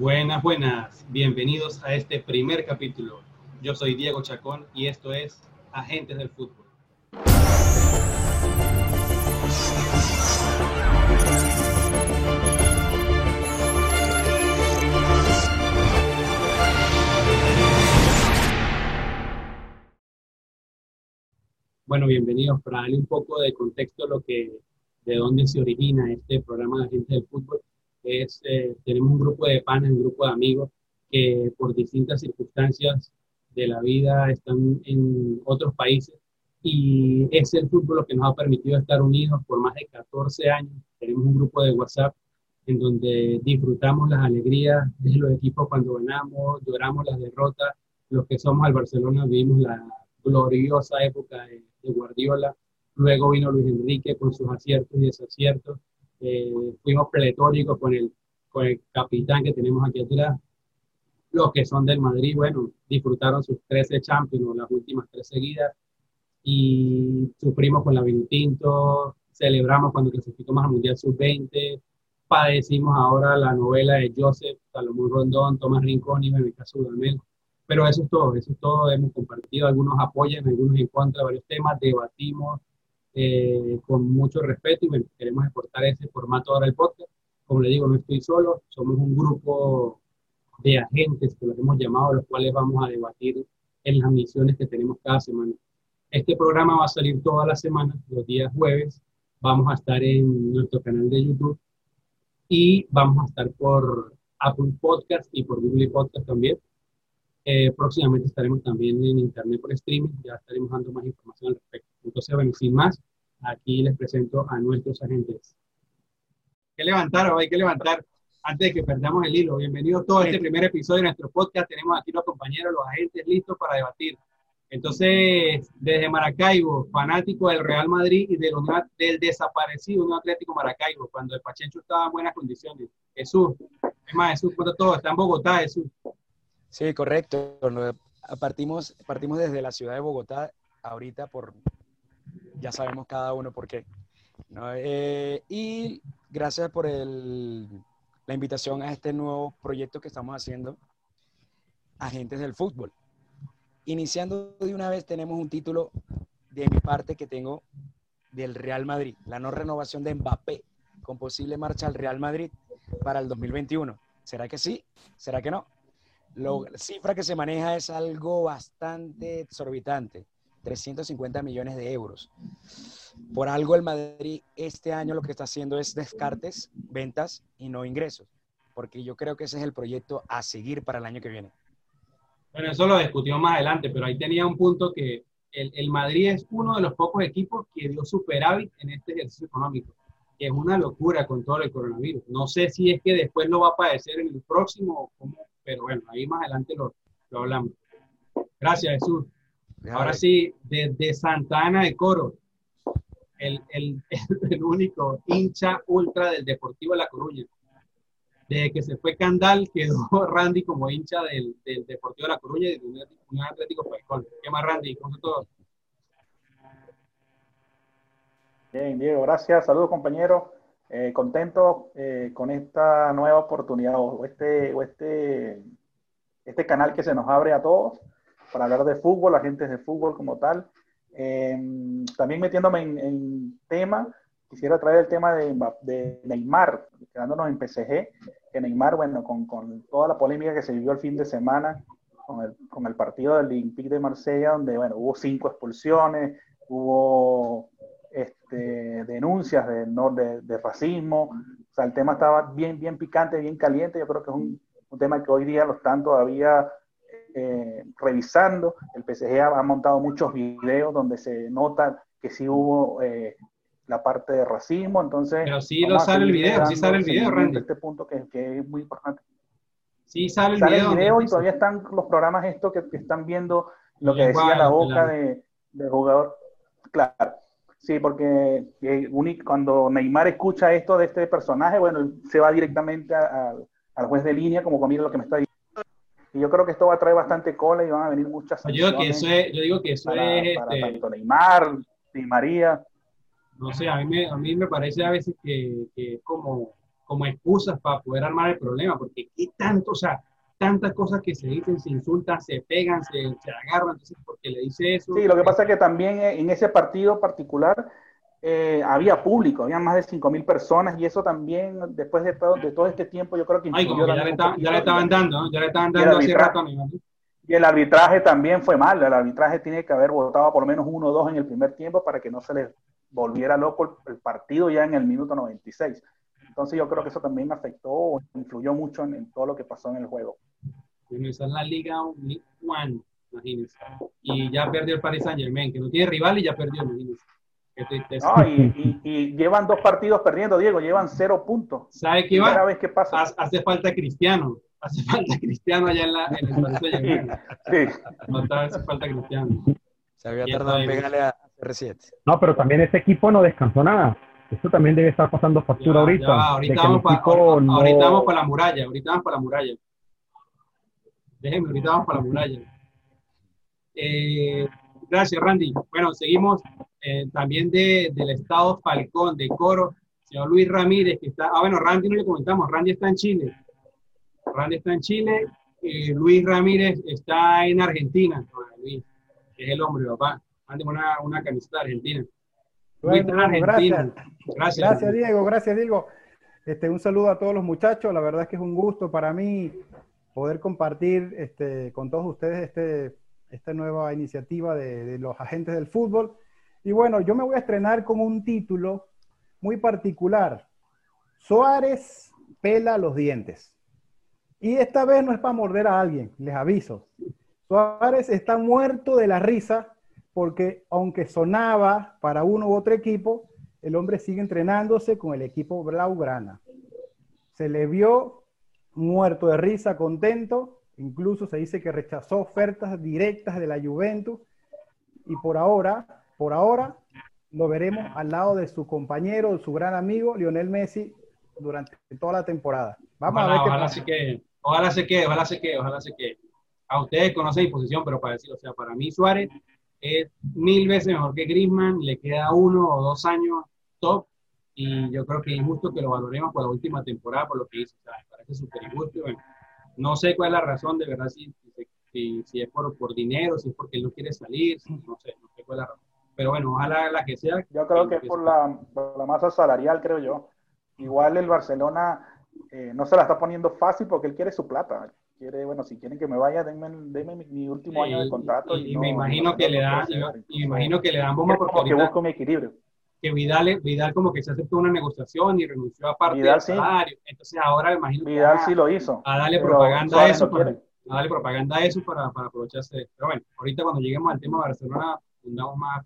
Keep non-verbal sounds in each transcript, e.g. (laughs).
Buenas, buenas. Bienvenidos a este primer capítulo. Yo soy Diego Chacón y esto es Agentes del Fútbol. Bueno, bienvenidos. Para darle un poco de contexto lo que, de dónde se origina este programa de Agentes del Fútbol, es, eh, tenemos un grupo de panes, un grupo de amigos que por distintas circunstancias de la vida están en otros países y es el fútbol lo que nos ha permitido estar unidos por más de 14 años. Tenemos un grupo de WhatsApp en donde disfrutamos las alegrías de los equipos cuando ganamos, lloramos las derrotas. Los que somos al Barcelona vivimos la gloriosa época de, de Guardiola. Luego vino Luis Enrique con sus aciertos y desaciertos eh, fuimos pletóricos con el, con el capitán que tenemos aquí atrás. Los que son del Madrid, bueno, disfrutaron sus 13 Champions, las últimas tres seguidas, y sufrimos con la Vinotinto, celebramos cuando clasificamos al Mundial Sub-20, padecimos ahora la novela de Joseph, Salomón Rondón, Tomás Rincón y Bebeca Sudamel. Pero eso es todo, eso es todo. Hemos compartido, algunos apoyan, algunos en contra varios temas, debatimos, eh, con mucho respeto y bueno, queremos exportar ese formato ahora el podcast. Como le digo, no estoy solo, somos un grupo de agentes que los hemos llamado, los cuales vamos a debatir en las misiones que tenemos cada semana. Este programa va a salir toda la semana, los días jueves. Vamos a estar en nuestro canal de YouTube y vamos a estar por Apple Podcast y por Google Podcast también. Eh, próximamente estaremos también en internet por streaming, ya estaremos dando más información al respecto. Entonces, bueno, sin más, aquí les presento a nuestros agentes. que levantar, hay que levantar antes de que perdamos el hilo. Bienvenidos todos a este primer episodio de nuestro podcast. Tenemos aquí los compañeros, los agentes listos para debatir. Entonces, desde Maracaibo, fanático del Real Madrid y del, del desaparecido un Atlético Maracaibo, cuando el Pachencho estaba en buenas condiciones. Jesús, es más, Jesús, todo, está en Bogotá, Jesús. Sí, correcto. Partimos, partimos desde la ciudad de Bogotá ahorita por, ya sabemos cada uno por qué. Eh, y gracias por el, la invitación a este nuevo proyecto que estamos haciendo, Agentes del Fútbol. Iniciando de una vez tenemos un título de mi parte que tengo del Real Madrid, la no renovación de Mbappé con posible marcha al Real Madrid para el 2021. ¿Será que sí? ¿Será que no? La cifra que se maneja es algo bastante exorbitante, 350 millones de euros. Por algo el Madrid este año lo que está haciendo es descartes, ventas y no ingresos, porque yo creo que ese es el proyecto a seguir para el año que viene. Bueno, eso lo discutimos más adelante, pero ahí tenía un punto que el, el Madrid es uno de los pocos equipos que dio superávit en este ejercicio económico, que es una locura con todo el coronavirus. No sé si es que después lo va a padecer en el próximo, como pero bueno, ahí más adelante lo, lo hablamos. Gracias, Jesús. Ahora sí, desde Santa Ana de Coro, el, el, (laughs) el, único hincha ultra del Deportivo de La Coruña. Desde que se fue Candal, quedó (laughs) Randy como hincha del, del Deportivo de La Coruña y de un Atlético Falcón. ¿Qué más, Randy? ¿Cómo todo? Bien, Diego, gracias. Saludos, compañeros. Eh, contento eh, con esta nueva oportunidad o este, o este, este canal que se nos abre a todos para hablar de fútbol, agentes de fútbol como tal. Em, también metiéndome en, tema, quisiera traer el tema de, de, Neymar, quedándonos en PSG, que Neymar, bueno, con, con, toda la polémica que se vivió el fin de semana con el, con el partido del Olympique de Marsella, donde, bueno, hubo cinco expulsiones, hubo este, denuncias de, no, de, racismo. O sea, el tema estaba bien, bien picante, bien caliente. Yo creo que es un, un tema que hoy día lo están todavía eh, revisando. El PSG ha, montado muchos videos donde se nota que sí hubo eh, la parte de racismo. Entonces, pero sí lo sale el video, sí sale el video, Randy. Este punto que, que, es muy importante. Sí sale el sale video. El video y todavía están los programas estos que, que están viendo lo que decía la boca de, de jugador. Claro. Sí, porque eh, cuando Neymar escucha esto de este personaje, bueno, se va directamente al juez de línea, como mira lo que me está diciendo. Y yo creo que esto va a traer bastante cola y van a venir muchas yo digo que eso es, yo digo que eso es para este, tanto Neymar, María. No sé, a mí me, a mí me parece a veces que, que es como, como excusas para poder armar el problema, porque qué tanto, o sea, tantas cosas que se dicen, se insultan, se pegan, se, se agarran, entonces porque le dice eso. Sí, lo que pasa es que también en ese partido particular eh, había público, había más de 5.000 personas y eso también, después de todo, de todo este tiempo, yo creo que... Ay, como ya, le ya, le estaban dando, ¿no? ya le estaban dando hace rato. Y el arbitraje también fue mal, el arbitraje tiene que haber votado por lo menos uno o dos en el primer tiempo para que no se le volviera loco el, partido ya en el minuto 96. Entonces yo creo que eso también afectó, influyó mucho en, todo lo que pasó en el juego. Esa es la Liga One, imagínense. Y ya perdió el Paris Saint Germain, que no tiene rival y ya perdió, imagínense. No, y, llevan dos partidos perdiendo, Diego, llevan cero puntos. ¿Sabe qué va? vez que pasa. Hace falta Cristiano. Hace falta Cristiano allá en, la, en el sí, sí. hace falta Cristiano. Se había tardado en pegarle a CR7. No, pero también ese equipo no descansó nada. Esto también debe estar pasando factura ahorita. ahorita, vamos para, ahorita, vamos para la muralla. Ahorita vamos para la muralla. Déjenme, ahorita vamos para la muralla. Eh, gracias, Randy. Bueno, seguimos eh, también de, del estado Falcón, de Coro, señor Luis Ramírez, que está, ah, bueno, Randy no le comentamos, Randy está en Chile. Randy está en Chile, eh, Luis Ramírez está en Argentina, Luis, que es el hombre, papá. Antes una, una camiseta de Argentina. Gracias. gracias. Gracias, Diego, gracias, Diego. Este, un saludo a todos los muchachos, la verdad es que es un gusto para mí poder compartir este, con todos ustedes este, esta nueva iniciativa de, de los agentes del fútbol. Y bueno, yo me voy a estrenar con un título muy particular. Suárez pela los dientes. Y esta vez no es para morder a alguien, les aviso. Suárez está muerto de la risa porque aunque sonaba para uno u otro equipo, el hombre sigue entrenándose con el equipo Blaugrana. Se le vio muerto de risa, contento, incluso se dice que rechazó ofertas directas de la Juventus y por ahora por ahora lo veremos al lado de su compañero, su gran amigo Lionel Messi durante toda la temporada. Vamos ojalá, a ver qué ojalá se quede, ojalá se quede, ojalá se quede, ojalá se quede. A ustedes conocen mi posición, pero para decir, o sea, para mí Suárez es mil veces mejor que Griezmann, le queda uno o dos años top y yo creo que es injusto que lo valoremos por la última temporada, por lo que hizo, o no sé cuál es la razón, de verdad, si, si, si es por, por dinero, si es porque él no quiere salir, no sé, no sé cuál es la razón pero bueno, ojalá la que sea. Yo creo que es por la, la masa salarial, creo yo. Igual el Barcelona eh, no se la está poniendo fácil porque él quiere su plata. Quiere, bueno, si quieren que me vaya, denme, mi, último año de contrato. Y, me imagino que le dan, y me imagino que le dan bomba porque que busco mi equilibrio. Que Vidal, Vidal como que se aceptó una negociación y renunció a parte del salario. Entonces ahora me imagino Vidal sí lo hizo. A darle propaganda a eso. Para, a darle propaganda a eso para, para aprovecharse. Pero bueno, ahorita cuando lleguemos al tema de Barcelona más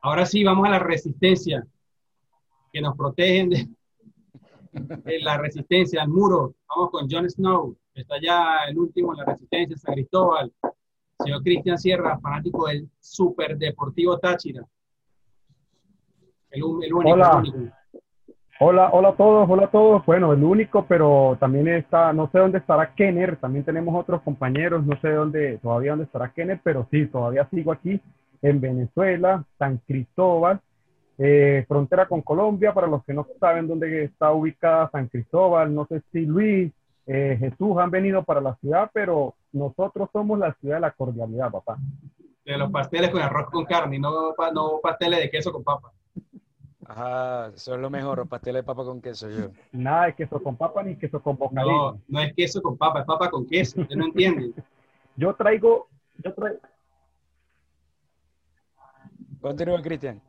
Ahora sí, vamos a la resistencia, que nos protegen de, la resistencia al muro. Vamos con Jon Snow, que está ya el último en la resistencia, San Cristóbal. Señor Cristian Sierra, fanático del Super Deportivo Táchira. El, único, hola. Hola, hola a todos, hola a todos. Bueno, el único, pero también está, no sé dónde estará Kenner, también tenemos otros compañeros, no sé dónde, todavía dónde estará Kenner, pero sí, todavía sigo aquí en Venezuela, San Cristóbal, eh, frontera con Colombia, para los que no saben dónde está ubicada San Cristóbal, no sé si Luis, eh, Jesús han venido para la ciudad, pero nosotros somos la ciudad de la cordialidad, papá. De los pasteles con arroz con carne, no, no pasteles de queso con papa. Ajá, eso es lo mejor, pastel de papa con queso yo. Nada de queso con papa ni queso con bocadillo. No, no es queso con papa, es papa con queso, usted no entiende. yo traigo, yo traigo. Continúa, Cristian.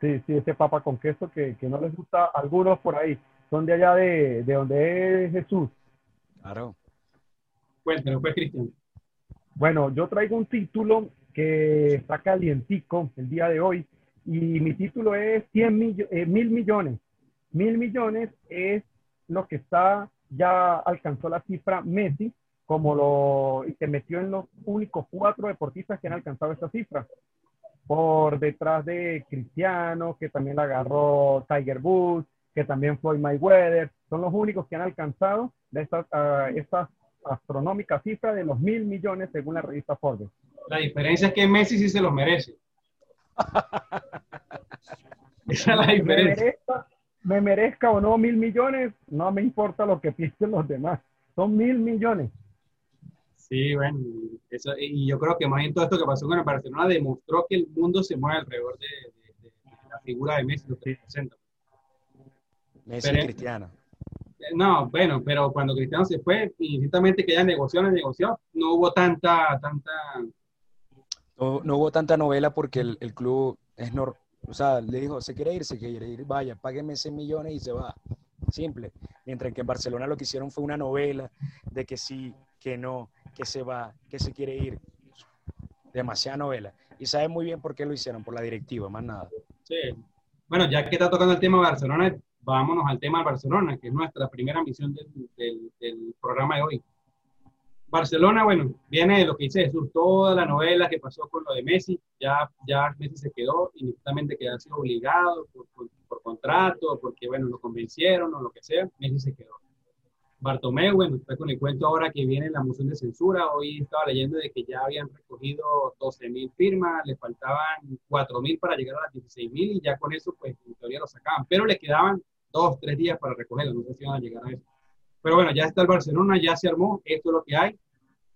Sí, sí, ese papa con queso que, que, no les gusta a algunos por ahí. Son de allá de, de donde es Jesús. Claro. Cuéntanos, pues, Cristian. Bueno, yo traigo un título que está calientico el día de hoy y mi título es 100 eh, mil millones. Mil millones es lo que está, ya alcanzó la cifra Messi, como lo y se metió en los únicos cuatro deportistas que han alcanzado esa cifra. Por detrás de Cristiano, que también la agarró Tiger Woods, que también Floyd Mayweather, son los únicos que han alcanzado esta, uh, esta astronómica cifra de los mil millones según la revista Forbes. La diferencia es que Messi sí se los merece. (laughs) Esa es la diferencia. me merezca o no mil millones, no me importa lo que (laughs) piensen los demás. Son mil millones. Sí, bueno, eso, y yo creo que más bien todo esto que pasó con el Barcelona demostró que el mundo se mueve alrededor de, la figura de Messi, lo que representa. Messi y Cristiano. No, bueno, pero cuando Cristiano se fue, infinitamente que ya negoció, negoció, no hubo tanta, tanta... No, hubo tanta novela porque el, el club es normal o sea, le dijo, se quiere ir, se quiere ir, vaya, págueme ese millones y se va. Simple. Mientras que en Barcelona lo que hicieron fue una novela de que sí, que no, que se va, que se quiere ir. Demasiada novela. Y sabe muy bien por qué lo hicieron, por la directiva, más nada. Sí. Bueno, ya que está tocando el tema de Barcelona, vámonos al tema de Barcelona, que es nuestra primera misión del, del programa de hoy. Barcelona, bueno, viene de lo que dice Jesús, toda la novela que pasó con lo de Messi, ya, ya Messi se quedó, inmediatamente que ha sido obligado por, contrato, porque, bueno, lo convencieron o lo que sea, Messi se quedó. Bartomeu, bueno, está con el cuento ahora que viene la moción de censura, hoy estaba leyendo de que ya habían recogido 12.000 firmas, le faltaban 4.000 para llegar a las 16.000 y ya con eso, pues, en teoría lo sacaban, pero le quedaban dos, tres días para recogerlo, no sé si van a llegar a eso. Pero bueno, ya está el Barcelona, ya se armó, esto es lo que hay.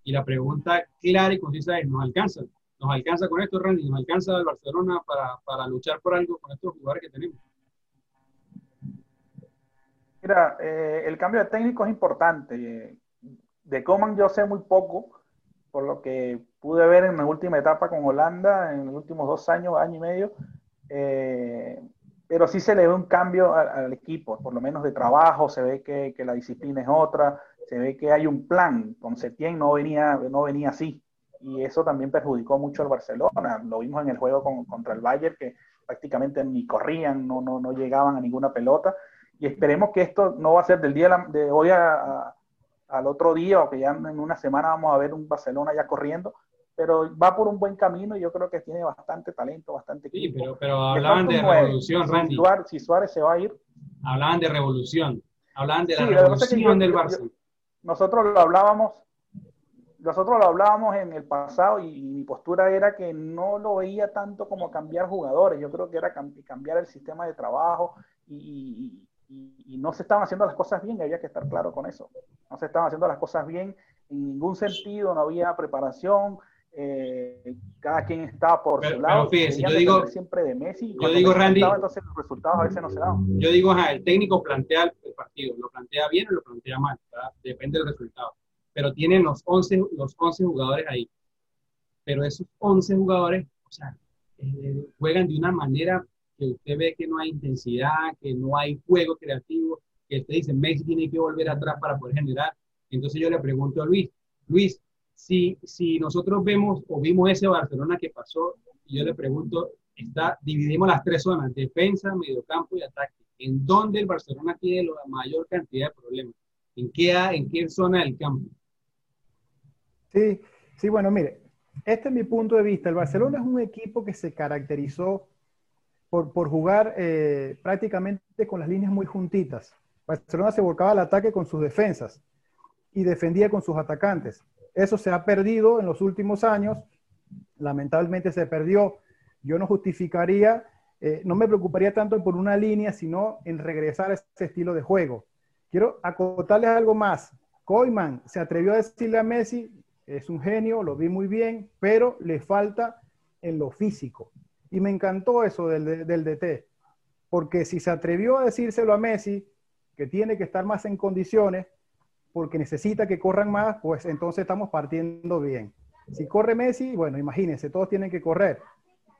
Y la pregunta clara y concisa es, ¿nos alcanza? ¿Nos alcanza con esto, Randy? ¿Nos alcanza el Barcelona para, para luchar por algo con estos jugadores que tenemos? Mira, eh, el cambio de técnico es importante. De Coman yo sé muy poco, por lo que pude ver en la última etapa con Holanda, en los últimos dos años, año y medio. Eh, pero sí se le ve un cambio al, equipo, por lo menos de trabajo, se ve que, que, la disciplina es otra, se ve que hay un plan, con Setién no venía, no venía así, y eso también perjudicó mucho al Barcelona, lo vimos en el juego con, contra el Bayern, que prácticamente ni corrían, no, no, no, llegaban a ninguna pelota, y esperemos que esto no va a ser del día de hoy al otro día, o que ya en una semana vamos a ver un Barcelona ya corriendo, pero va por un buen camino y yo creo que tiene bastante talento, bastante Sí, pero, pero hablaban de revolución, Randy. Si Suárez, se va a ir. Hablaban de revolución, hablaban de la revolución del Barça. nosotros lo hablábamos, nosotros lo hablábamos en el pasado y, mi postura era que no lo veía tanto como cambiar jugadores, yo creo que era cambiar el sistema de trabajo y, y no se estaban haciendo las cosas bien, y había que estar claro con eso. No se estaban haciendo las cosas bien en ningún sentido, no había preparación, eh, cada quien estaba por su lado. yo digo, siempre de Messi. Yo digo, Randy. entonces los resultados a veces no se daban. Yo digo, el técnico plantea el partido, lo plantea bien o lo plantea mal, depende del resultado. Pero tienen los 11, los 11 jugadores ahí. Pero esos 11 jugadores, o sea, eh, juegan de una manera que usted ve que no hay intensidad, que no hay juego creativo, que usted dice, Messi tiene que volver atrás para poder generar. Entonces yo le pregunto a Luis, Luis, si, si nosotros vemos o vimos ese Barcelona que pasó, yo le pregunto, está, dividimos las tres zonas, defensa, mediocampo y ataque. ¿En dónde el Barcelona tiene la mayor cantidad de problemas? ¿En qué, en qué zona del campo? Sí, sí, bueno, mire, este es mi punto de vista. El Barcelona es un equipo que se caracterizó por, por jugar eh, prácticamente con las líneas muy juntitas. Barcelona se volcaba al ataque con sus defensas y defendía con sus atacantes. Eso se ha perdido en los últimos años, lamentablemente se perdió. Yo no justificaría, eh, no me preocuparía tanto por una línea, sino en regresar a ese estilo de juego. Quiero acotarles algo más. Koyman se atrevió a decirle a Messi, es un genio, lo vi muy bien, pero le falta en lo físico. Y me encantó eso del, del DT, porque si se atrevió a decírselo a Messi, que tiene que estar más en condiciones, porque necesita que corran más, pues entonces estamos partiendo bien. Si corre Messi, bueno, imagínense, todos tienen que correr.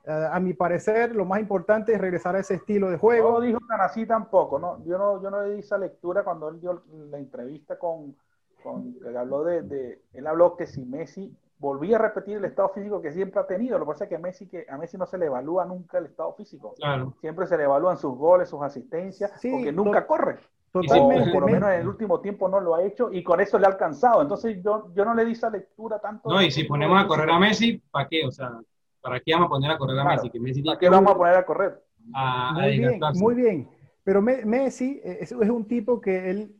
Eh, a mi parecer, lo más importante es regresar a ese estilo de juego. No dijo tan así tampoco, ¿no? Yo no, yo no le di esa lectura cuando él dio la entrevista con, con que habló de, él habló que si Messi volvía a repetir el estado físico que siempre ha tenido, lo que pasa es que Messi, que a Messi no se le evalúa nunca el estado físico. Siempre se le evalúan sus goles, sus asistencias, porque nunca corre. Totalmente. por lo menos en el último tiempo no lo ha hecho y con eso le ha alcanzado. Entonces yo, yo no le di esa lectura tanto. No, y si ponemos a correr a Messi, ¿para qué? O sea, ¿para qué vamos a poner a correr a Messi? Que Messi ¿Para qué vamos a poner a correr? muy bien, muy bien. Pero Messi es, es, un tipo que él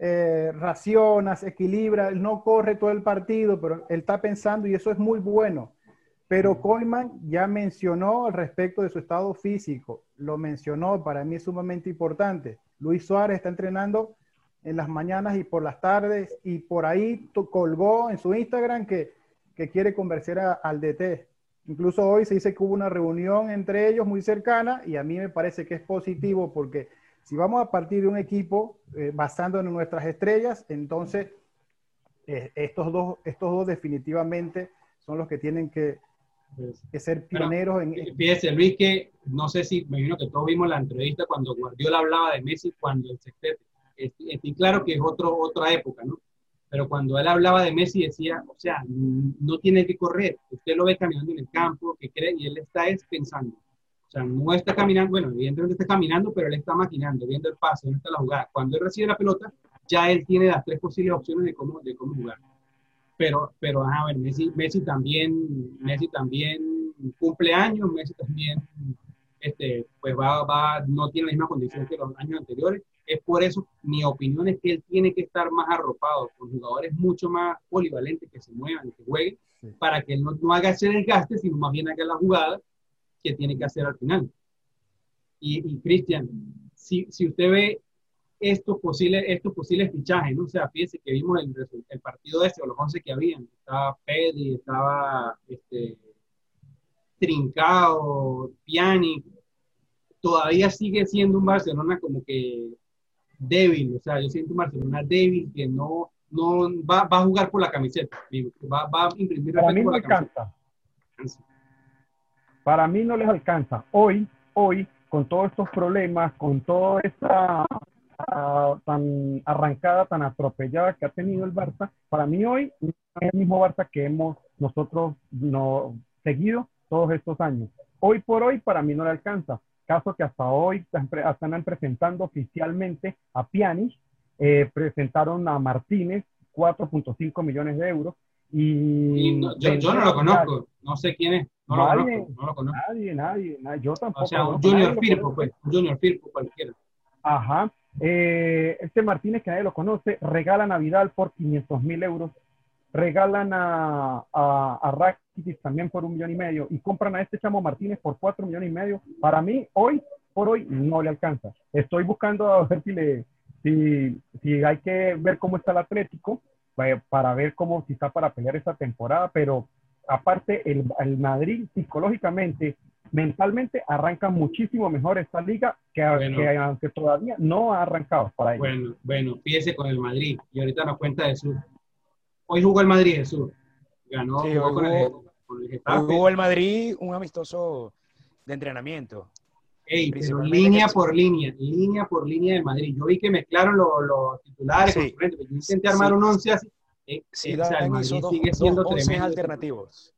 eh, raciona, se equilibra, él no corre todo el partido, pero él está pensando y eso es muy bueno. Pero Koyman ya mencionó al respecto de su estado físico, lo mencionó, para mí es sumamente importante. Luis Suárez está entrenando en las mañanas y por las tardes y por ahí colgó en su Instagram que, que quiere convencer al DT. Incluso hoy se dice que hubo una reunión entre ellos muy cercana y a mí me parece que es positivo porque si vamos a partir de un equipo eh, basándonos en nuestras estrellas, entonces eh, estos, dos, estos dos definitivamente son los que tienen que, pues, ser pioneros en... Fíjese, Luis, que no sé si, me imagino que todos vimos la entrevista cuando Guardiola hablaba de Messi, cuando el sextete. Y claro que es otro, otra época, ¿no? Pero cuando él hablaba de Messi decía, o sea, no tiene que correr. Usted lo ve caminando en el campo, que cree, y él está es pensando. O sea, no está caminando, bueno, evidentemente está caminando, pero él está maquinando, viendo el pase, está la jugada. Cuando él recibe la pelota, ya él tiene las tres posibles opciones de cómo, de cómo jugar. Pero, pero, a ver, Messi, Messi también, Messi también cumple años, Messi también, este, pues va, va, no tiene la misma condición que los años anteriores es por eso, mi opinión es que él tiene que estar más arropado con jugadores mucho más polivalentes que se muevan, que jueguen, para que él no, no, haga ese desgaste, sino más bien haga la jugada que tiene que hacer al final. Y, Cristian, si, si usted ve estos posibles, estos posibles fichajes, ¿no? O sea, fíjese que vimos el, el partido ese, o los 11 que habían, estaba Pedri, estaba este, Trincao, Piani, todavía sigue siendo un Barcelona como que débil, o sea, yo siento un Barcelona débil que no, no va, va a jugar por la camiseta, va, va a imprimir Para mí no alcanza. Para mí no les alcanza. Hoy, hoy, con todos estos problemas, con toda esta tan arrancada, tan atropellada que ha tenido el Barça, para mí hoy es el mismo Barça que hemos nosotros no, seguido todos estos años. Hoy por hoy, para mí no le alcanza caso que hasta hoy están, presentando oficialmente a Pianish, eh, presentaron a Martínez 4.5 millones de euros. Y, yo, no lo conozco, no sé quién es. No nadie, lo conozco, no lo conozco. Nadie, nadie, nadie, yo tampoco. O sea, un Junior Firpo, pues, un Junior Firpo cualquiera. Ajá. Eh, este Martínez, que nadie lo conoce, regala Navidad por 500 mil euros regalan a, a, a Rakitic también por un millón y medio y compran a este Chamo Martínez por cuatro millones y medio. Para mí, hoy por hoy no le alcanza. Estoy buscando a ver si, si hay que ver cómo está el Atlético eh, para ver cómo si está para pelear esta temporada, pero aparte el, el Madrid psicológicamente, mentalmente arranca muchísimo mejor esta liga que, aunque todavía no ha arrancado para ellos. Bueno, bueno, fíjese con el Madrid y ahorita nos cuenta de su Hoy jugó el Madrid, Jesús. Ganó, jugó, con, el, Jugó el Madrid un amistoso de entrenamiento. Ey, pero línea por línea, línea por línea del Madrid. Yo vi que mezclaron los, titulares, sí, yo intenté armar un 11 así. Eh, sí, o sea, hizo dos, sigue siendo dos alternativos.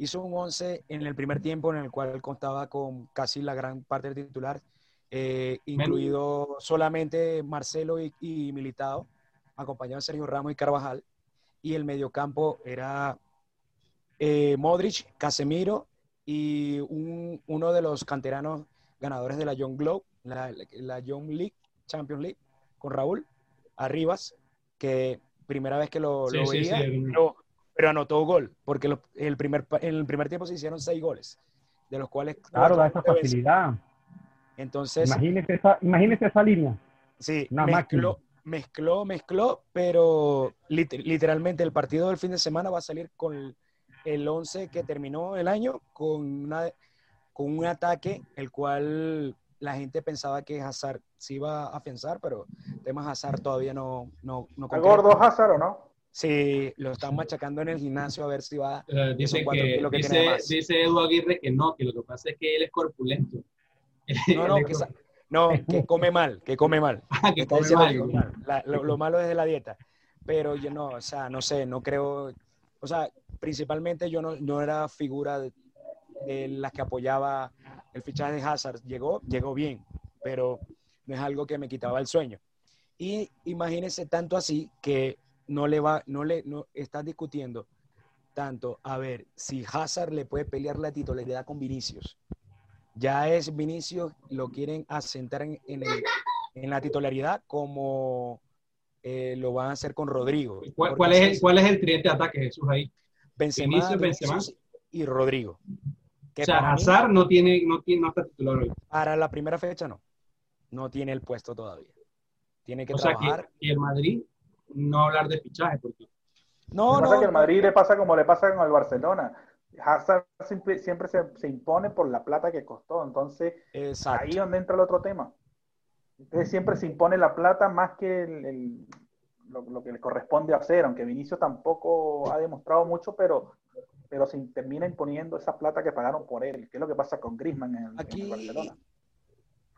Hizo un 11 en el primer tiempo en el cual contaba con casi la gran parte del titular, eh, incluido solamente Marcelo y, y Militao, acompañado de Sergio Ramos y Carvajal y el mediocampo era eh, Modric, Casemiro y uno de los canteranos ganadores de la Young Globe, la, la Young League, Champions League, con Raúl Arribas, que primera vez que lo, veía, pero, anotó gol, porque el primer, en el primer tiempo se hicieron seis goles, de los cuales... Claro, da esa facilidad. Entonces... Imagínese esa, imagínese esa línea. Sí, mezcló, mezcló, mezcló, pero literalmente el partido del fin de semana va a salir con el 11 que terminó el año, con, una, con un ataque el cual la gente pensaba que Hazard se iba a afianzar, pero temas Hazard todavía no... no, no gordo Hazard o no? Sí, lo están machacando en el gimnasio a ver si va... Uh, dice, que, dice, dice Edu Aguirre que no, que lo que pasa es que él es corpulento. (laughs) No, no, que, no, que come mal, que come mal. (laughs) Ah, que come mal. lo, malo es de la dieta. Pero yo no, o sea, no sé, no creo, o sea, principalmente yo no, no era figura de, las que apoyaba el fichaje de Hazard. Llegó, llegó bien, pero no es algo que me quitaba el sueño. Y imagínense tanto así que no le va, no le, no estás discutiendo tanto a ver si Hazard le puede pelear la titularidad con Vinicius ya es Vinicius, lo quieren asentar en, en, la titularidad como eh, lo van a hacer con Rodrigo. ¿Cuál, es, el, ¿Cuál es el tridente de ataque, Jesús, ahí? Benzema, Vinicius, Benzema. y Rodrigo. o sea, Hazard no tiene, no tiene, no está titular hoy. Para la primera fecha no. No tiene el puesto todavía. Tiene que trabajar. y el Madrid no hablar de fichaje porque no, no, que el Madrid le pasa como le pasa con el Barcelona. Hazard siempre, siempre se, impone por la plata que costó. Entonces, ahí es donde entra el otro tema. Entonces, siempre se impone la plata más que el, lo, que le corresponde hacer, aunque Vinicio tampoco ha demostrado mucho, pero, pero se termina imponiendo esa plata que pagaron por él, que es lo que pasa con Griezmann en, aquí, en Barcelona.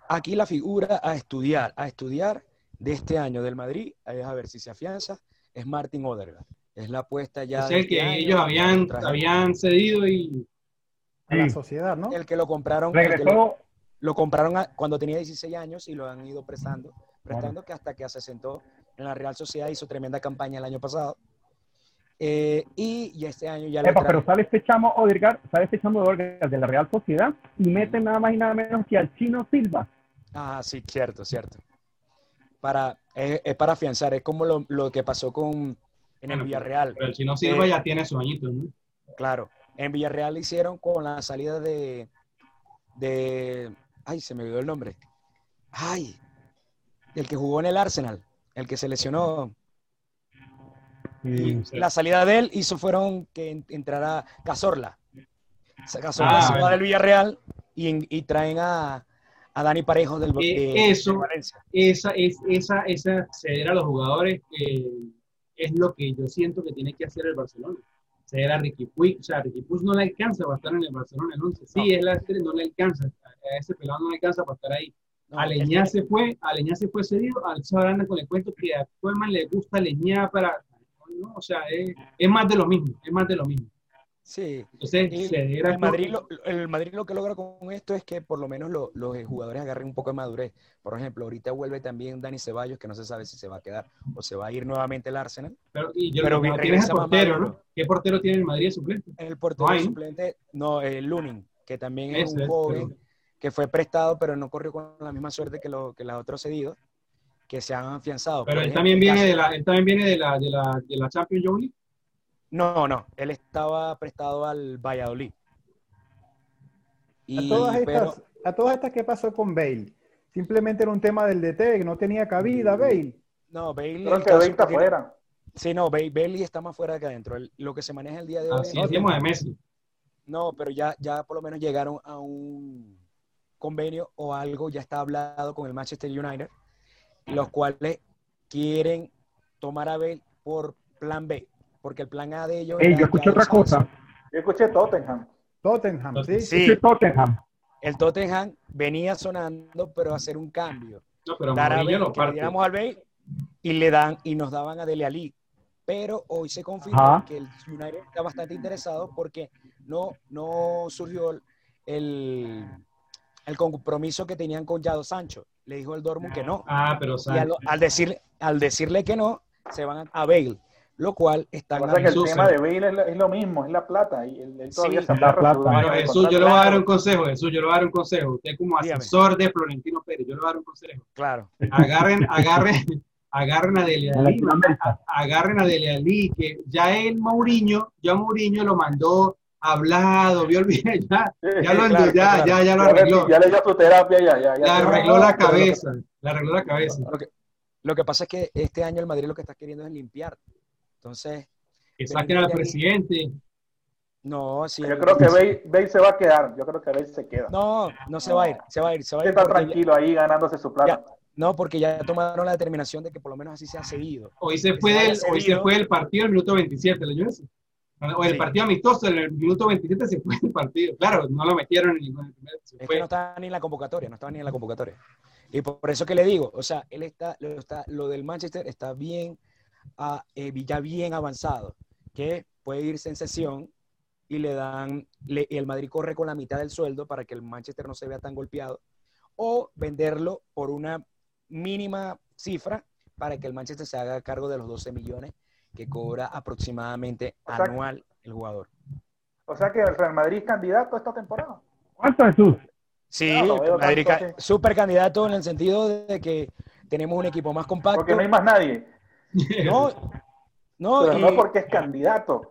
Aquí la figura a estudiar, a estudiar de este año del Madrid, es a ver si se afianza, es Martin Odegaard. Es la apuesta ya. Es el que este ellos habían, habían cedido y. A la sociedad, ¿no? El que lo compraron. Lo, compraron cuando tenía 16 años y lo han ido prestando. Prestando que hasta que se sentó en la Real Sociedad hizo tremenda campaña el año pasado. Eh, y, este año ya Epa, Pero sale este chamo Odegaard, sale este chamo Odegaard de la Real Sociedad y mete nada más y nada menos que al chino Silva. Ah, sí, cierto, cierto. Para, es, para afianzar, es como lo, lo que pasó con en el Villarreal. Pero el chino Silva ya tiene su añito, ¿no? Claro. En Villarreal hicieron con la salida de, de. Ay, se me olvidó el nombre. Ay, el que jugó en el Arsenal, el que se lesionó. Y la salida de él hizo fueron que entrara Cazorla. Cazorla ah, se va del Villarreal y, traen a, a Dani Parejo del eh, Eso, esa, es, esa, esa ceder a los jugadores que es lo que yo siento que tiene que hacer el Barcelona. Ceder a Ricky Puig, o sea, Ricky Puig no le alcanza para estar en el Barcelona el 11. Sí, es la estrella, no le alcanza, a ese pelado no le alcanza para estar ahí. A Aleñá se fue, Aleñá se fue cedido, al Sabrana con el cuento que a Koeman le gusta Aleñá para, no, o sea, es, es más de lo mismo, es más de lo mismo. Sí. Entonces, el, Madrid lo, el Madrid lo que logra con esto es que por lo menos los jugadores agarren un poco de madurez. Por ejemplo, ahorita vuelve también Dani Ceballos, que no se sabe si se va a quedar o se va a ir nuevamente al Arsenal. Pero, y yo, pero portero, ¿no? ¿Qué portero tiene el Madrid suplente? El portero suplente, no, el Lunin, que también es un joven que fue prestado, pero no corrió con la misma suerte que, lo, que los otros cedidos, que se han afianzado. Pero él, también viene de la, él también viene de la, de la, de la Champions League. No, no, él estaba prestado al Valladolid. Y, a, todas estas, a todas estas, ¿qué pasó con Bale? Simplemente era un tema del DT, que no tenía cabida Bale. No, Bale. Creo que Bale está fuera. Sí, no, Bale, está más fuera que adentro. lo que se maneja el día de hoy. Así es, de Messi. No, pero ya, ya por lo menos llegaron a un convenio o algo, ya está hablado con el Manchester United, los cuales quieren tomar a Bale por plan B porque el plan A de ellos. Ey, yo escuché otra cosa. Yo escuché Tottenham. Tottenham, sí. Sí, Tottenham. El Tottenham venía sonando, pero hacer un cambio. No, pero Dar a lo que al Bay y le dan y nos daban a Dele Ali. Pero hoy se confirma que el United está bastante interesado porque no, no surgió el, el compromiso que tenían con Yado Sancho. Le dijo el Dortmund que no. Ah, pero y al, al, decirle, al decirle que no, se van a Bale lo cual está en que el tema de Bale es, lo mismo, es la plata. Y él, todavía sí, la plata. Bueno, Jesús, yo le voy a dar un consejo, Jesús, yo le voy a dar un consejo. Usted como asesor de Florentino Pérez, yo le voy a dar un consejo. Claro. Agarren, agarren, (laughs) agarren a Dele Alli, agarren a Dele Alli, que ya el Mourinho, ya Mourinho lo mandó hablado, vio el video, ya, ya, lo, ya, ya, ya, lo arregló. Ya le dio su terapia, ya, ya. ya arregló la cabeza, le arregló la cabeza. Lo que, lo que pasa es que este año el Madrid lo que está queriendo es limpiar entonces. Que saquen al presidente. No, sí. Yo creo que Bale, se va a quedar. Yo creo que Bale se queda. No, no se va a ir. Se va a ir. Se va a ir está tranquilo ahí ganándose su plata. no, porque ya tomaron la determinación de que por lo menos así se ha seguido. Hoy se fue, del, hoy se fue el partido el minuto 27, ¿lo eso? O el partido amistoso, en el minuto 27 se fue el partido. Claro, no lo metieron en ningún. Es que no estaba ni en la convocatoria, no estaba ni en la convocatoria. Y por, eso que le digo, o sea, él está, lo, está, lo del Manchester está bien a, eh, ya bien avanzado, que puede irse en sesión y le dan, le, el Madrid corre con la mitad del sueldo para que el Manchester no se vea tan golpeado, o venderlo por una mínima cifra para que el Manchester se haga cargo de los 12 millones que cobra aproximadamente anual el jugador. O sea que el Real Madrid es candidato esta temporada. ¿Cuánto Jesús? Sí, Madrid, super candidato en el sentido de que tenemos un equipo más compacto. Porque no hay más nadie. No, no, Pero no porque es candidato.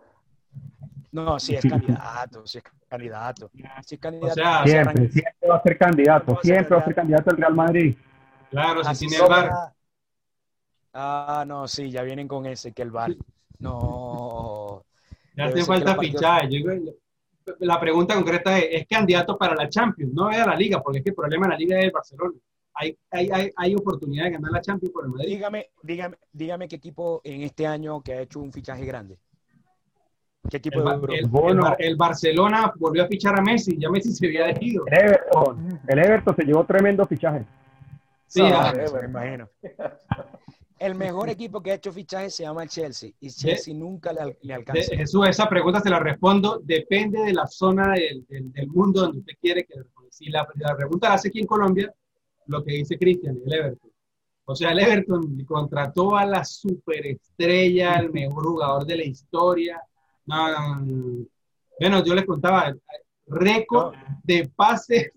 No, sí es candidato, sí es candidato. Sí es candidato. O sea, siempre, siempre va a ser candidato, siempre va a ser candidato al Real Madrid. Claro, si tiene el bar. Ah, no, sí, ya vienen con ese, que el bar. No. Ya hace falta fichaje. La pregunta concreta es, ¿es candidato para la Champions? No es a la Liga, porque es que el problema de la Liga es el Barcelona. Hay, hay, hay, hay, oportunidad de ganar la Champions por el Madrid. Dígame, dígame, dígame qué equipo en este año que ha hecho un fichaje grande. ¿Qué equipo el, de el, Barcelona volvió a fichar a Messi, ya Messi se había elegido. El Everton, el Everton se llevó tremendo fichaje. Sí, ah, me imagino. El mejor equipo que ha hecho fichaje se llama el Chelsea y Chelsea nunca le, le alcanza. Jesús, esa pregunta se la respondo. Depende de la zona del, del, mundo donde usted quiere que le responda. Si la, la, pregunta la hace aquí en Colombia, lo que dice Cristian, el Everton. O sea, el Everton contrató a la superestrella, el mejor jugador de la historia, no, no, Bueno, yo les contaba, récord de pases,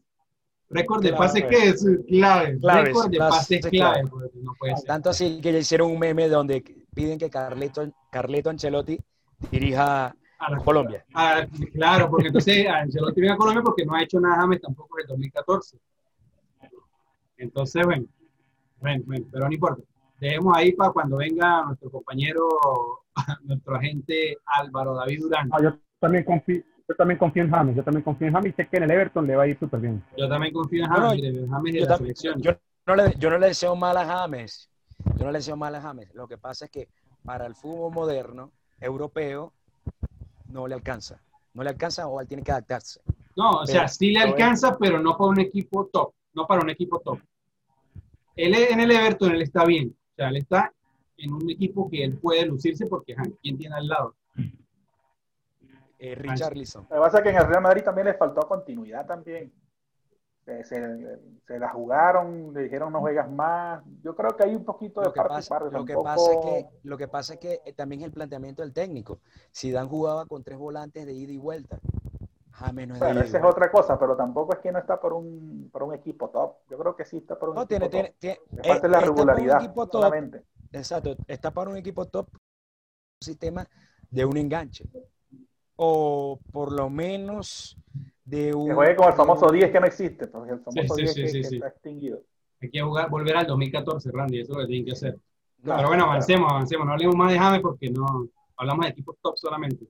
récord de pases que es clave, récord de pases clave. Pues, Tanto así que ya hicieron un meme donde piden que Carleto, Carleto Ancelotti dirija a Colombia. claro, porque entonces Ancelotti viene a Colombia porque no ha hecho nada James tampoco en el 2014. Entonces, bueno, bueno, bueno, pero no importa. Dejemos ahí para cuando venga nuestro compañero (laughs) nuestro agente Álvaro David Durán. Ah, yo también confío. Yo también confío en James, yo también confío en James sé que en el Everton le va a ir súper bien. Yo también confío en James, James yo, la selección. Yo, no le, yo no le deseo mal a James, yo no le deseo mal a James. Lo que pasa es que para el fútbol moderno, europeo, no le alcanza. No le alcanza o él tiene que adaptarse. No, o sea, sí le alcanza, pero no para un equipo top, no para un equipo top. Él en el Everton, él está bien. O sea, él está en un equipo que él puede lucirse porque ¿quién tiene al lado? Eh, Richard Lisson. Lo que pasa es que en el Real Madrid también le faltó continuidad también. Se, la jugaron, le dijeron no juegas más. Yo creo que hay un poquito de lo que pasa, lo, que pasa es que, lo que pasa es que eh, también es el planteamiento del técnico. Si Dan jugaba con tres volantes de ida y vuelta. James no es bueno, esa es otra cosa, pero tampoco es que no está por un, por un equipo top. Yo creo que sí está por un no, equipo tiene, top. Tiene, tiene, la regularidad. solamente. Exacto, está para un equipo top un sistema de un enganche. O por lo menos de un. Que juegue como el famoso 10 que no existe, porque el famoso 10 que, está extinguido. Hay que jugar, volver al 2014, Randy, eso es lo que tienen que hacer. Pero bueno, avancemos, avancemos. No hablemos más de James porque no hablamos de equipos top solamente.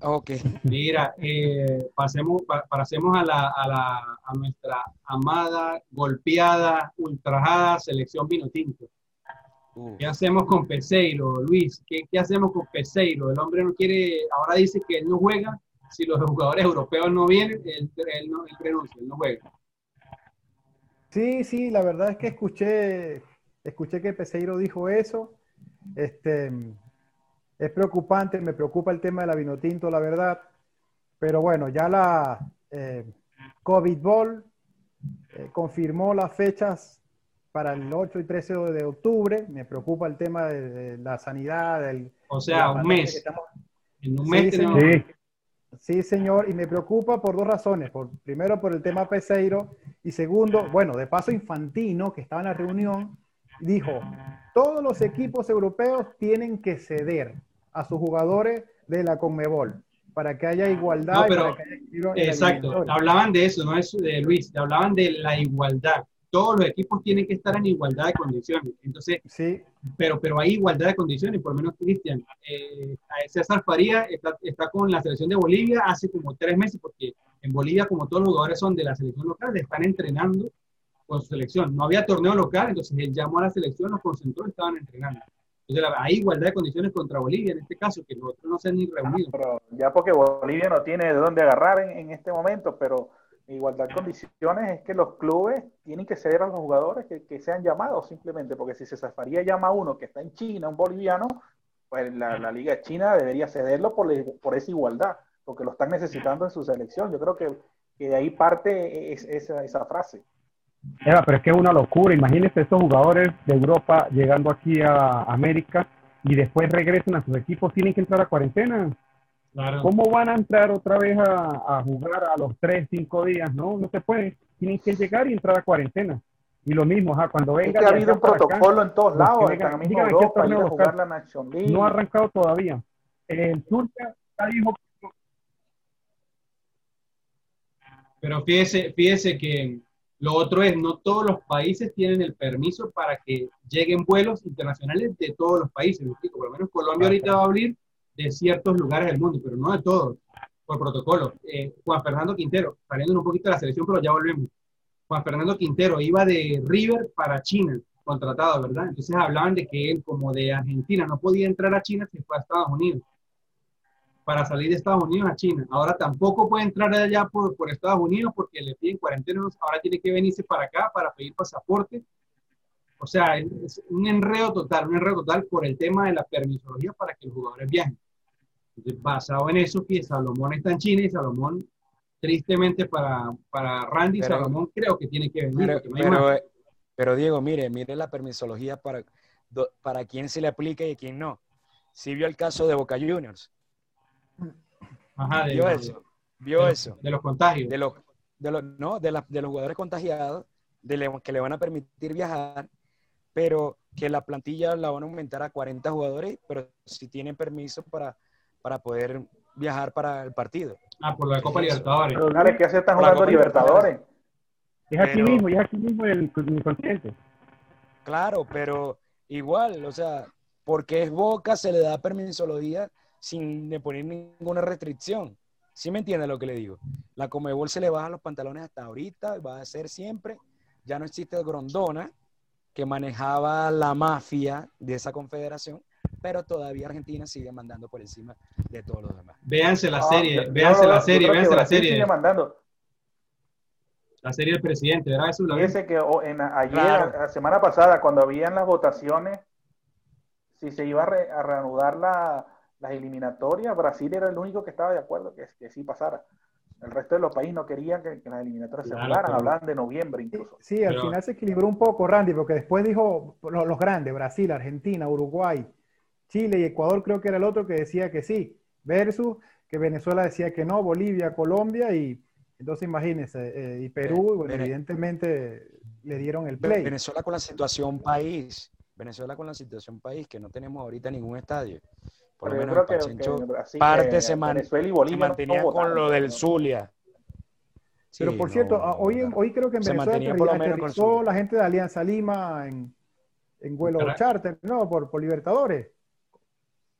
Ok. Mira, eh, pasemos, pasemos a, la, a, la, a nuestra amada, golpeada, ultrajada selección Vinotinto. ¿Qué hacemos con Peseiro, Luis? ¿Qué, ¿Qué, hacemos con Peseiro? El hombre no quiere, ahora dice que él no juega. Si los jugadores europeos no vienen, él, no, renuncia, él no juega. Sí, sí, la verdad es que escuché, escuché que Peseiro dijo eso. Este, es preocupante, me preocupa el tema de la Vinotinto, la verdad. Pero bueno, ya la eh, COVID Ball eh, confirmó las fechas para el 8 y 13 de octubre. Me preocupa el tema de, la sanidad. Del, o sea, un mes. En un mes sí, señor. Sí. señor. Y me preocupa por dos razones. Por, primero, por el tema Peseiro. Y segundo, bueno, de paso Infantino, que estaba en la reunión, dijo, todos los equipos europeos tienen que ceder a sus jugadores de la Conmebol para que haya igualdad. pero, exacto, hablaban de eso, no es de Luis, hablaban de la igualdad todos los equipos tienen que estar en igualdad de condiciones. Entonces, sí. pero, pero hay igualdad de condiciones, por lo menos Cristian. Eh, César Faría está, está, con la selección de Bolivia hace como tres meses, porque en Bolivia, como todos los jugadores son de la selección local, están entrenando con su selección. No había torneo local, entonces él llamó a la selección, los concentró y estaban entrenando. Entonces, hay igualdad de condiciones contra Bolivia en este caso, que nosotros no se han ni reunido. pero ya porque Bolivia no tiene de dónde agarrar en, en este momento, pero igualdad de condiciones es que los clubes tienen que ceder a los jugadores que, que sean llamados simplemente, porque si César Faría llama a uno que está en China, un boliviano, pues la, la Liga China debería cederlo por, por, esa igualdad, porque lo están necesitando en su selección. Yo creo que, que de ahí parte es, esa, esa frase. Eva, pero es que es una locura. Imagínense estos jugadores de Europa llegando aquí a América y después regresan a sus equipos, tienen que entrar a cuarentena. ¿Cómo van a entrar otra vez a, jugar a los 3, 5 días? No, no se puede. Tienen que llegar y entrar a cuarentena. Y lo mismo, cuando venga. ha habido un protocolo en todos lados, vengan, en Europa, No ha arrancado todavía. El Turca ya dijo Pero fíjese, fíjese que lo otro es, no todos los países tienen el permiso para que lleguen vuelos internacionales de todos los países. Por lo menos Colombia ahorita va a abrir de ciertos lugares del mundo, pero no de todos, por protocolo. Eh, Juan Fernando Quintero, saliendo un poquito de la selección, pero ya volvemos. Juan Fernando Quintero iba de River para China, contratado, ¿verdad? Entonces hablaban de que él, como de Argentina, no podía entrar a China, se fue a Estados Unidos para salir de Estados Unidos a China. Ahora tampoco puede entrar allá por, por Estados Unidos porque le piden cuarentena. Ahora tiene que venirse para acá para pedir pasaporte. O sea, es un enredo total, un enredo total por el tema de la permisología para que los jugadores viajen. Entonces, basado en eso, que Salomón está en China y Salomón, tristemente para, para Randy, Salomón creo que tiene que venir. Pero, pero, Diego, mire, mire la permisología para, para quién se le aplica y quién no. Si vio el caso de Boca Juniors Ajá, vio eso. Vio eso. De los contagios. De los, de los, no, de, de los jugadores contagiados, de que le van a permitir viajar, pero que la plantilla la van a aumentar a 40 jugadores, pero si tienen permiso para, para poder viajar para el partido. Ah, por la Copa Libertadores. Pero, ¿qué hace están jugando Libertadores? Es aquí mismo, es aquí mismo el, el continente. Claro, pero igual, o sea, porque es Boca, se le da permisología sin poner ninguna restricción. ¿Sí me entiende lo que le digo? La Comebol se le baja los pantalones hasta ahorita, va a ser siempre. Ya no existe Grondona, que manejaba la mafia de esa confederación, pero todavía Argentina sigue mandando por encima de todos los demás. Véanse la serie, véanse la serie, véanse la serie. Sigue mandando. La serie del presidente, ¿verdad? Eso Fíjese que en, ayer, la semana pasada, cuando habían las votaciones, si se iba a reanudar la, las eliminatorias, Brasil era el único que estaba de acuerdo que, que sí pasara. El resto de los países no querían que, las eliminatorias se jugaran, hablaban de noviembre incluso. Sí, al final se equilibró un poco, Randy, porque después dijo los, grandes, Brasil, Argentina, Uruguay, Chile y Ecuador creo que era el otro que decía que sí, versus que Venezuela decía que no, Bolivia, Colombia y entonces imagínense, eh, y Perú, evidentemente le dieron el play. Venezuela con la situación país, Venezuela con la situación país, que no tenemos ahorita ningún estadio. Por lo menos que, parte se, mantenía con lo del Zulia. Pero por cierto, ah, hoy, hoy creo que en Venezuela por lo la gente de Alianza Lima en, en vuelo charter, ¿no? Por, por Libertadores.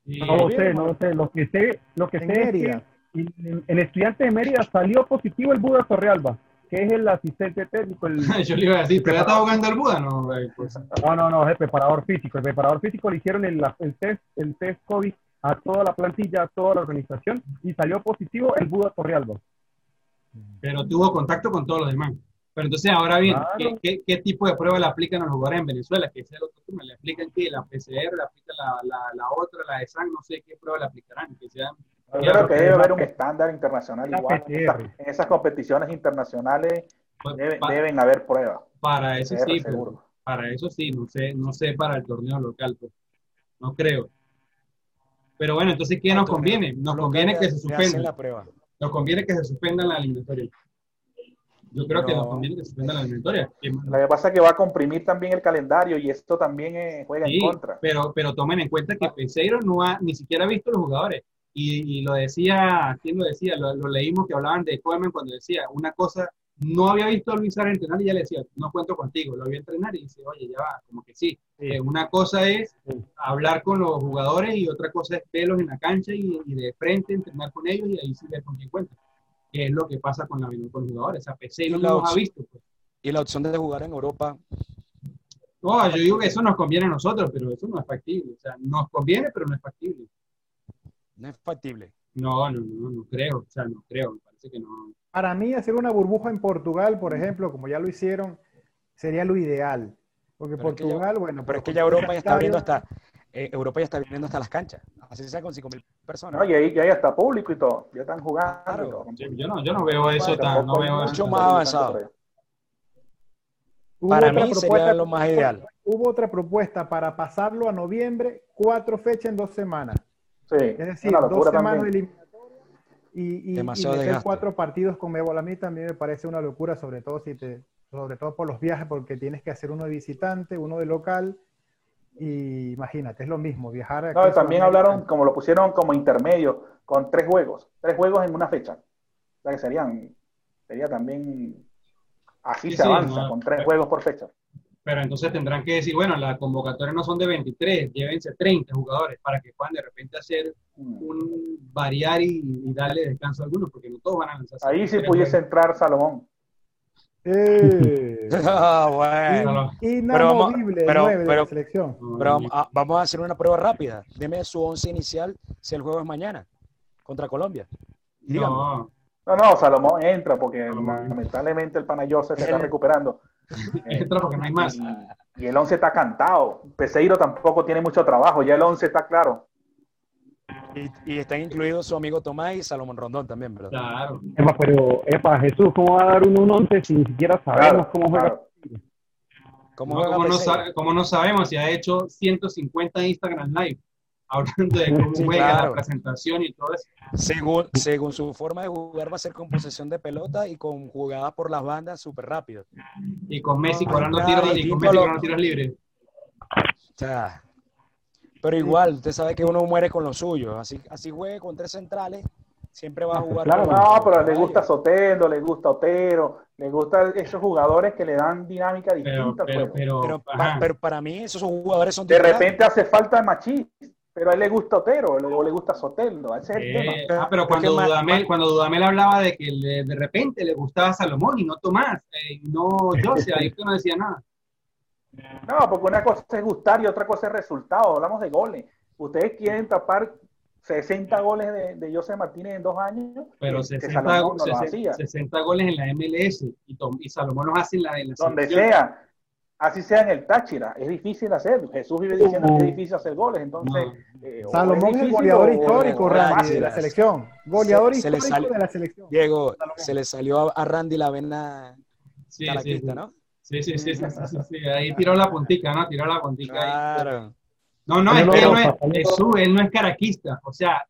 No lo sé, no lo sé. Lo que sé, lo que sé Mérida. es que en, Estudiante de Mérida salió positivo el Buda Torrealba, que es el asistente técnico. El, (laughs) Yo le iba a decir, ¿pero ya está jugando el Buda? No, pues. no, no, no, es el preparador físico. El preparador físico le hicieron el, el test, el test COVID a toda la plantilla, a toda la organización y salió positivo el Buda Torrealba. Pero tuvo contacto con todos los demás. Pero entonces, ahora bien, ¿qué, qué, tipo de prueba le aplican a los jugadores en Venezuela? Que sea el otro turno, le aplican qué? La PCR, le aplican la, la, la, otra, la de SAN, no sé qué prueba le aplicarán. Que sean, Yo creo que debe haber un estándar internacional igual. En esas, competiciones internacionales pues, deben haber pruebas. Para eso sí, para eso sí, no sé, no sé para el torneo local, pues, no creo. Pero bueno, entonces, ¿qué nos conviene? Nos conviene que se suspenda. Nos conviene que se suspenda la eliminatoria. Yo creo que nos conviene que se suspenda la eliminatoria. Lo que pasa es que va a comprimir también el calendario y esto también eh, juega en contra. Pero, pero tomen en cuenta que Peseiro no ha ni siquiera visto los jugadores. Y, y lo decía, ¿quién lo decía? Lo, lo, leímos que hablaban de Coleman cuando decía, una cosa no había visto a Luis Ara entrenar y ya le decía, no cuento contigo, lo voy a entrenar y dice, oye, ya va, como que sí. Eh, una cosa es hablar con los jugadores y otra cosa es verlos en la cancha y, de frente entrenar con ellos y ahí sí ver con quién cuenta. Que es lo que pasa con, la, con los jugadores. A PC no lo ha visto. Pues. Y la opción de jugar en Europa. No, yo digo que eso nos conviene a nosotros, pero eso no es factible. O sea, nos conviene, pero no es factible. No es factible. No, no, no, no creo. O sea, no creo. Me parece que no. Para mí, hacer una burbuja en Portugal, por ejemplo, como ya lo hicieron, sería lo ideal. Porque Portugal, bueno. Pero es que ya Europa ya está abriendo hasta. Eh, Europa ya está abriendo hasta las canchas. Así sea con 5.000 personas. No, y ahí ya hasta público y todo. Ya están jugando. Yo, no, yo no veo eso tan. No veo mucho más avanzado. Para mí sería lo más ideal. Hubo otra propuesta para pasarlo a noviembre, cuatro fechas en dos semanas. Sí, es decir, dos semanas eliminatorias y, y, meter cuatro partidos con Mebol a mí también me parece una locura, sobre todo si te, sobre todo por los viajes, porque tienes que hacer uno de visitante, uno de local, y imagínate, es lo mismo, viajar. No, también hablaron, como lo pusieron como intermedio, con tres juegos, tres juegos en una fecha. O sea que serían Sería también, así se avanza, con tres juegos por fecha. Pero entonces tendrán que decir, bueno, las convocatorias no son de 23, llévense 30 jugadores para que puedan de repente hacer mm. un variar y, darle descanso a algunos, porque no todos van a lanzar. Ahí sí pudiese entrar Salomón. Eh. (laughs) ah, bueno. Inamovible pero, pero, de la selección. Pero vamos a hacer una prueba rápida. Deme su once inicial si el juego es mañana contra Colombia. No. no, no, Salomón entra porque lamentablemente el Panayosa se está recuperando. (laughs) entra porque no hay más. Y, el once está cantado. Peseiro tampoco tiene mucho trabajo, ya el once está claro. Y, están incluidos su amigo Tomás y Salomón Rondón también, ¿verdad? Claro. pero, epa, Jesús, ¿cómo va a dar un 11 si ni siquiera sabemos cómo juega? ¿Cómo, no, no, sabemos si ha hecho 150 Instagram Live? Hablando de (laughs) cómo juega, la presentación y todo eso. Según, según su forma de jugar, va a ser con posesión de pelota y con jugada por las bandas súper rápido. Y con Messi cobrando tiros, y con Messi cobrando tiros libres. O sea, pero igual, usted sabe que uno muere con lo suyo. Así, así juegue con tres centrales, siempre va a jugar. Claro, no, pero le gusta Sotelo, le gusta Otero, le gustan esos jugadores que le dan dinámica distinta. Pero, pero, pero, para mí esos jugadores son De repente hace falta Machís, pero a él le gusta Otero o le gusta Sotelo. Ese es el tema. Eh, ah, pero cuando Dudamel, cuando Dudamel hablaba de que de repente le gustaba Salomón y no Tomás, eh, no José, ahí usted no decía nada. No, porque una cosa es gustar y otra cosa es resultado. Hablamos de goles. Ustedes quieren tapar 60 goles de, de José Martínez en dos años. Pero 60, no 60, goles en la MLS y, y Salomón los hace en la, en Donde sea. Así sea en el Táchira, es difícil hacer. Jesús vive diciendo que es difícil hacer goles, entonces. Eh, Salomón es, goleador histórico, Randy, de la selección. Goleador histórico de la selección. Diego, se le salió a Randy la vena sí, sí, ¿no? Sí, sí, sí, sí, sí, ahí tiró la puntica, ¿no? Tiró la puntica claro. No, no, es que él no es, él no es caraquista, o sea,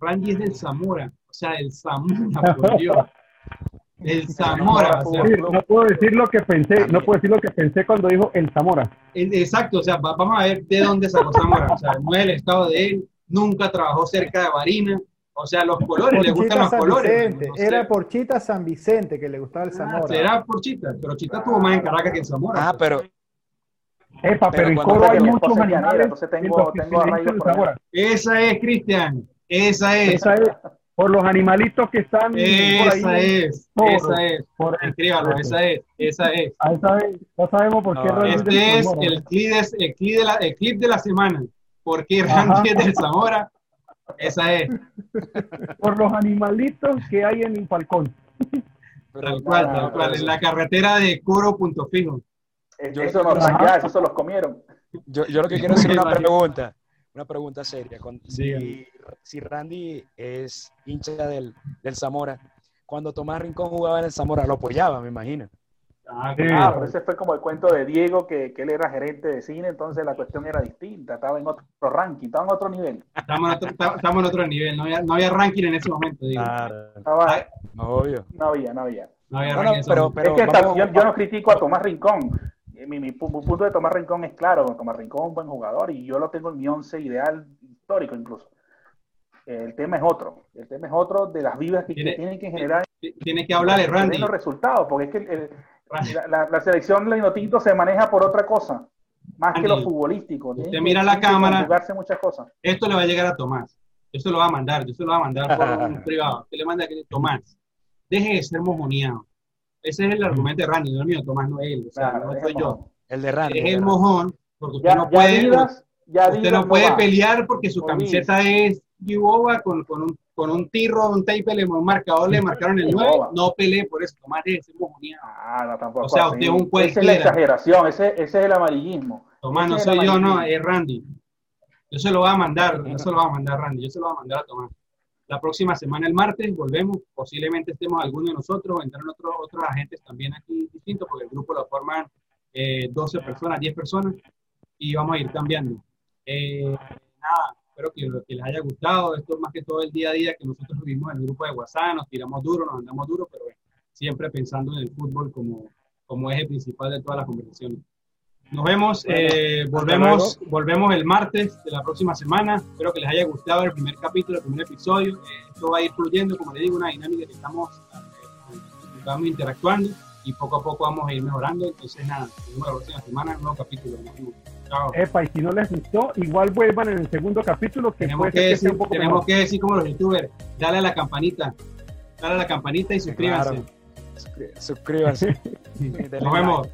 Randy es del Zamora, o sea, el Zamora, por Dios. (laughs) El Zamora. O sea, no puedo decir lo que pensé, no puedo decir lo que pensé cuando dijo el Zamora. Exacto, o sea, vamos a ver de dónde sacó Zamora, o sea, no es el estado de él, nunca trabajó cerca de Barina, o sea, los colores, le gustan los colores. Era por Chita San Vicente que le gustaba el ah, Zamora. era por Chita, pero Chita tuvo más en Caracas que en Zamora. Ah, pero. Epa, pero, en Coro hay muchos animales. Entonces tengo, tengo por Esa es, Cristian. Esa es. Esa es. Por los animalitos que están. Esa por ahí, es. esa es. Escríbalo, esa es. Esa es. esa es. Ya sabemos por qué no, Este es el clip, de, el, clip de la, el clip de la semana. ¿Por qué Randy es del Zamora? Esa es. Por los animalitos que hay en el Falcón. Tal cual, tal cual. En la carretera de Coro Punto Fijo. Eso no están ya, eso se los comieron. Yo, yo lo que quiero hacer es una pregunta. Una pregunta seria. si, si, Randy es hincha del, del Zamora, cuando Tomás Rincón jugaba en el Zamora, lo apoyaba, me imagino. Ah, claro, ese fue como el cuento de Diego, que, que, él era gerente de cine, entonces la cuestión era distinta, estaba en otro ranking, estaba en otro nivel. Estamos en otro, estamos en otro nivel, no había, no había ranking en ese momento. Digo. Claro. Estaba, no, obvio. No había, no había. No había ranking pero, pero, es que yo, yo, no critico a Tomás Rincón. Mi, mi, punto de Tomás Rincón es claro, Tomás Rincón es un buen jugador y yo lo tengo en mi once ideal histórico incluso. El tema es otro, el tema es otro de las vidas que, tiene, que tienen que generar. Tiene que hablarle, Randy. los resultados, porque es que el, la, la, selección Leinotinto se maneja por otra cosa, más que lo futbolístico. Usted mira la cámara. muchas cosas. Esto le va a llegar a Tomás. Yo se lo va a mandar, yo se lo va a mandar por un (laughs) privado. Usted le manda a Tomás. Deje de ser mojoneado. Ese es el argumento de Randy, no el mío, Tomás no es él, o sea, no soy yo. El de Randy. Es el mojón, porque usted no puede, usted no puede pelear porque su camiseta es Yuboba con, con un con un tirro, un tape, le, un marcador, le marcaron el 9, no peleé por eso, Tomás es mojoneado. Ah, no, tampoco. O sea, usted es un cualquiera. Esa es la exageración, ese, ese es el amarillismo. Tomás, no soy yo, no, es Randy. Yo se lo voy a mandar, yo se lo voy a mandar a Randy, yo se lo voy a mandar a Tomás. La próxima semana, el martes, volvemos. Posiblemente estemos algunos de nosotros, vendrán otros, otros agentes también aquí distintos, porque el grupo lo forman eh, 12 personas, 10 personas, y vamos a ir cambiando. Eh, nada, espero que, que, les haya gustado. Esto es más que todo el día a día que nosotros vivimos en el grupo de WhatsApp, nos tiramos duro, nos andamos duro, pero siempre pensando en el fútbol como, como eje principal de todas las conversaciones. Nos vemos, eh, volvemos, volvemos el martes de la próxima semana. Espero que les haya gustado el primer capítulo, el primer episodio. Eh, esto va a ir fluyendo, como les digo, una dinámica que estamos eh, vamos interactuando y poco a poco vamos a ir mejorando. Entonces, nada, nos vemos la próxima semana un nuevo capítulo. Chao. Epa, y si no les gustó, igual vuelvan en el segundo capítulo. Que tenemos que, decir, tenemos que decir como los youtubers, dale a la campanita, dale a la campanita y suscríbanse. Suscríbanse. (laughs) Nos vemos.